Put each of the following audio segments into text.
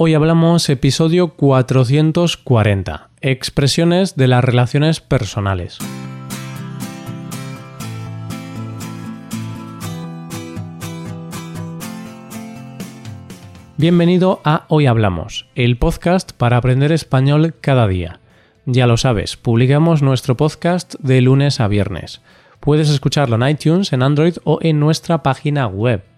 Hoy hablamos episodio 440, expresiones de las relaciones personales. Bienvenido a Hoy Hablamos, el podcast para aprender español cada día. Ya lo sabes, publicamos nuestro podcast de lunes a viernes. Puedes escucharlo en iTunes, en Android o en nuestra página web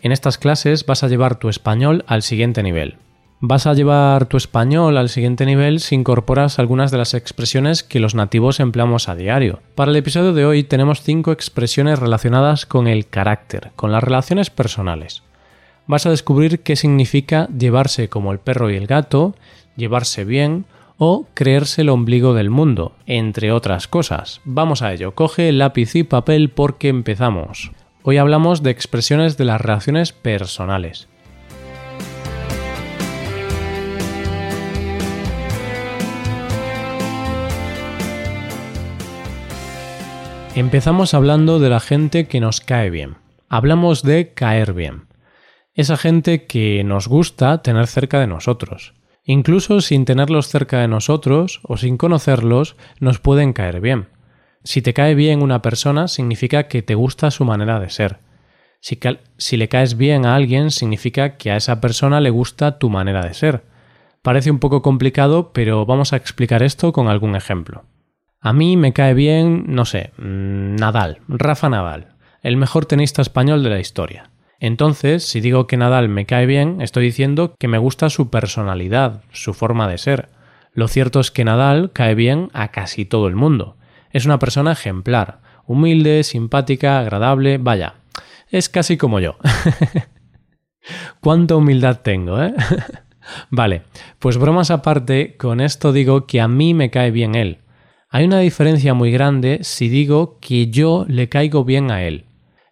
En estas clases vas a llevar tu español al siguiente nivel. Vas a llevar tu español al siguiente nivel si incorporas algunas de las expresiones que los nativos empleamos a diario. Para el episodio de hoy tenemos cinco expresiones relacionadas con el carácter, con las relaciones personales. Vas a descubrir qué significa llevarse como el perro y el gato, llevarse bien o creerse el ombligo del mundo, entre otras cosas. Vamos a ello, coge lápiz y papel porque empezamos. Hoy hablamos de expresiones de las relaciones personales. Empezamos hablando de la gente que nos cae bien. Hablamos de caer bien. Esa gente que nos gusta tener cerca de nosotros. Incluso sin tenerlos cerca de nosotros o sin conocerlos, nos pueden caer bien. Si te cae bien una persona, significa que te gusta su manera de ser. Si, le caes bien a alguien, significa que a esa persona le gusta tu manera de ser. Parece un poco complicado, pero vamos a explicar esto con algún ejemplo. A mí me cae bien, no sé, mm, Nadal, Rafa Nadal, el mejor tenista español de la historia. Entonces, si digo que Nadal me cae bien, estoy diciendo que me gusta su personalidad, su forma de ser. Lo cierto es que Nadal cae bien a casi todo el mundo. Es una persona ejemplar, humilde, simpática, agradable, vaya, es casi como yo. Cuánta humildad tengo, ¿eh? vale, pues bromas aparte, con esto digo que a mí me cae bien él. Hay una diferencia muy grande si digo que yo le caigo bien a él.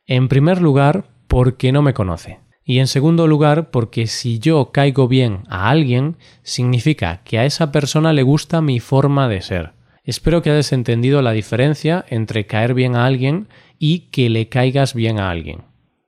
En primer lugar, porque no me conoce. Y en segundo lugar, porque si yo caigo bien a alguien, significa que a esa persona le gusta mi forma de ser. Espero que hayas entendido la diferencia entre caer bien a alguien y que le caigas bien a alguien.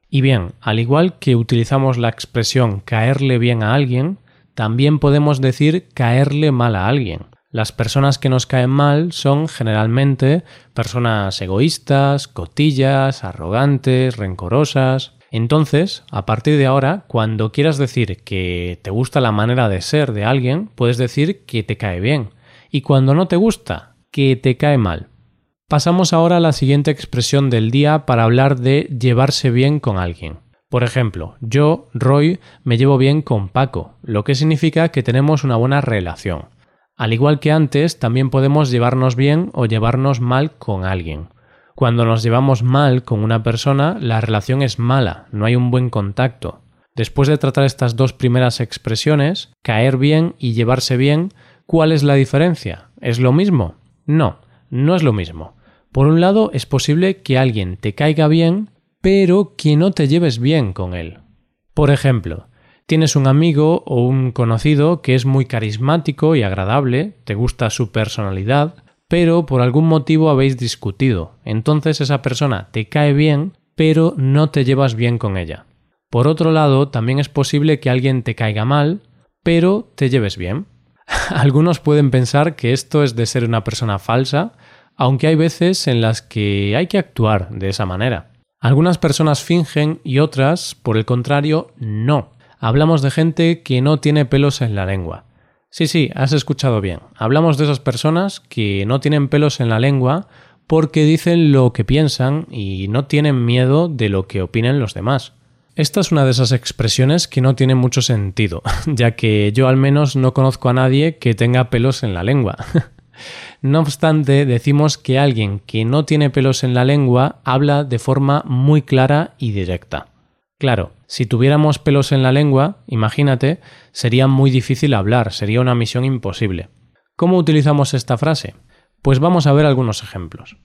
Y bien, al igual que utilizamos la expresión caerle bien a alguien, también podemos decir caerle mal a alguien. Las personas que nos caen mal son generalmente personas egoístas, cotillas, arrogantes, rencorosas. Entonces, a partir de ahora, cuando quieras decir que te gusta la manera de ser de alguien, puedes decir que te cae bien y cuando no te gusta, que te cae mal. Pasamos ahora a la siguiente expresión del día para hablar de llevarse bien con alguien. Por ejemplo, yo, Roy, me llevo bien con Paco, lo que significa que tenemos una buena relación. Al igual que antes, también podemos llevarnos bien o llevarnos mal con alguien. Cuando nos llevamos mal con una persona, la relación es mala, no hay un buen contacto. Después de tratar estas dos primeras expresiones, caer bien y llevarse bien, ¿Cuál es la diferencia? ¿Es lo mismo? No, no es lo mismo. Por un lado, es posible que alguien te caiga bien, pero que no te lleves bien con él. Por ejemplo, tienes un amigo o un conocido que es muy carismático y agradable, te gusta su personalidad, pero por algún motivo habéis discutido. Entonces esa persona te cae bien, pero no te llevas bien con ella. Por otro lado, también es posible que alguien te caiga mal, pero te lleves bien. Algunos pueden pensar que esto es de ser una persona falsa, aunque hay veces en las que hay que actuar de esa manera. Algunas personas fingen y otras, por el contrario, no. Hablamos de gente que no tiene pelos en la lengua. Sí, sí, has escuchado bien. Hablamos de esas personas que no tienen pelos en la lengua porque dicen lo que piensan y no tienen miedo de lo que opinen los demás. Esta es una de esas expresiones que no tiene mucho sentido, ya que yo al menos no conozco a nadie que tenga pelos en la lengua. no obstante, decimos que alguien que no tiene pelos en la lengua habla de forma muy clara y directa. Claro, si tuviéramos pelos en la lengua, imagínate, sería muy difícil hablar, sería una misión imposible. ¿Cómo utilizamos esta frase? Pues vamos a ver algunos ejemplos.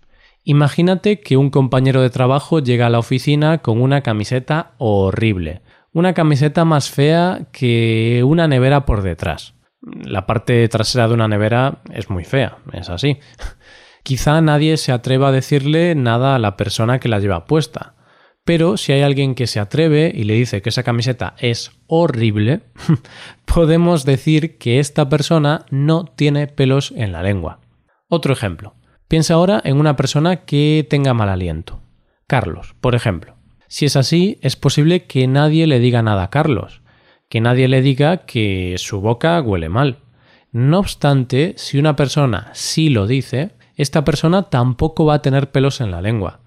Imagínate que un compañero de trabajo llega a la oficina con una camiseta horrible, una camiseta más fea que una nevera por detrás. La parte trasera de una nevera es muy fea, es así. Quizá nadie se atreva a decirle nada a la persona que la lleva puesta, pero si hay alguien que se atreve y le dice que esa camiseta es horrible, podemos decir que esta persona no tiene pelos en la lengua. Otro ejemplo. Piensa ahora en una persona que tenga mal aliento. Carlos, por ejemplo. Si es así, es posible que nadie le diga nada a Carlos, que nadie le diga que su boca huele mal. No obstante, si una persona sí lo dice, esta persona tampoco va a tener pelos en la lengua.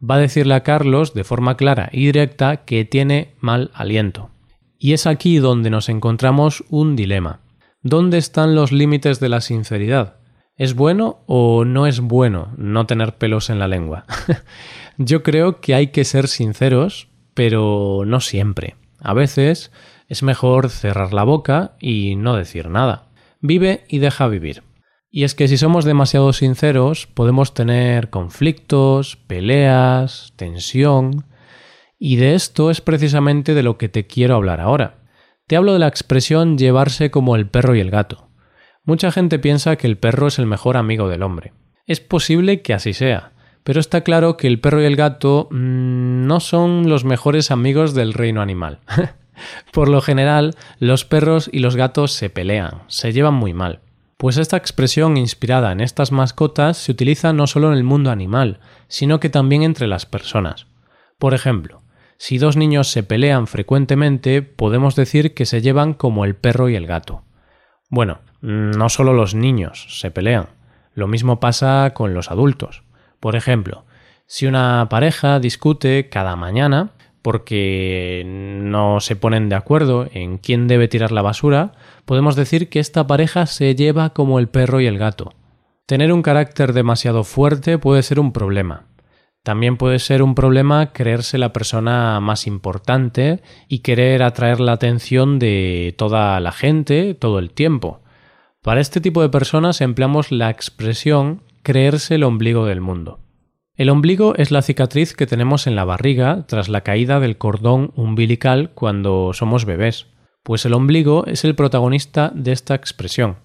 Va a decirle a Carlos de forma clara y directa que tiene mal aliento. Y es aquí donde nos encontramos un dilema. ¿Dónde están los límites de la sinceridad? ¿Es bueno o no es bueno no tener pelos en la lengua? Yo creo que hay que ser sinceros, pero no siempre. A veces es mejor cerrar la boca y no decir nada. Vive y deja vivir. Y es que si somos demasiado sinceros podemos tener conflictos, peleas, tensión, y de esto es precisamente de lo que te quiero hablar ahora. Te hablo de la expresión llevarse como el perro y el gato. Mucha gente piensa que el perro es el mejor amigo del hombre. Es posible que así sea, pero está claro que el perro y el gato mmm, no son los mejores amigos del reino animal. Por lo general, los perros y los gatos se pelean, se llevan muy mal. Pues esta expresión inspirada en estas mascotas se utiliza no solo en el mundo animal, sino que también entre las personas. Por ejemplo, si dos niños se pelean frecuentemente, podemos decir que se llevan como el perro y el gato. Bueno, no solo los niños se pelean, lo mismo pasa con los adultos. Por ejemplo, si una pareja discute cada mañana porque no se ponen de acuerdo en quién debe tirar la basura, podemos decir que esta pareja se lleva como el perro y el gato. Tener un carácter demasiado fuerte puede ser un problema. También puede ser un problema creerse la persona más importante y querer atraer la atención de toda la gente todo el tiempo. Para este tipo de personas empleamos la expresión creerse el ombligo del mundo. El ombligo es la cicatriz que tenemos en la barriga tras la caída del cordón umbilical cuando somos bebés pues el ombligo es el protagonista de esta expresión.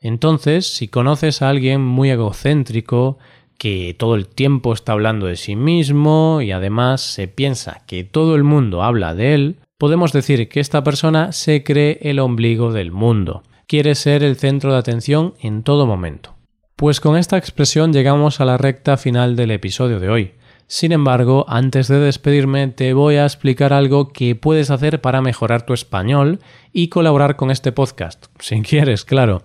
Entonces, si conoces a alguien muy egocéntrico, que todo el tiempo está hablando de sí mismo y además se piensa que todo el mundo habla de él, podemos decir que esta persona se cree el ombligo del mundo, quiere ser el centro de atención en todo momento. Pues con esta expresión llegamos a la recta final del episodio de hoy. Sin embargo, antes de despedirme, te voy a explicar algo que puedes hacer para mejorar tu español y colaborar con este podcast, si quieres, claro.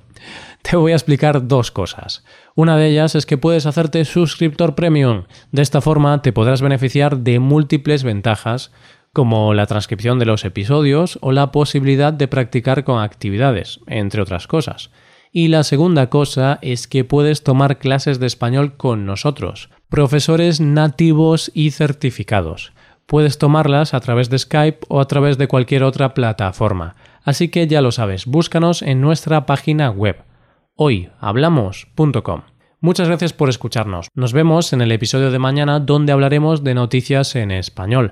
Te voy a explicar dos cosas. Una de ellas es que puedes hacerte suscriptor premium. De esta forma te podrás beneficiar de múltiples ventajas, como la transcripción de los episodios o la posibilidad de practicar con actividades, entre otras cosas. Y la segunda cosa es que puedes tomar clases de español con nosotros, profesores nativos y certificados. Puedes tomarlas a través de Skype o a través de cualquier otra plataforma. Así que ya lo sabes, búscanos en nuestra página web hoyhablamos.com. Muchas gracias por escucharnos. Nos vemos en el episodio de mañana donde hablaremos de noticias en español.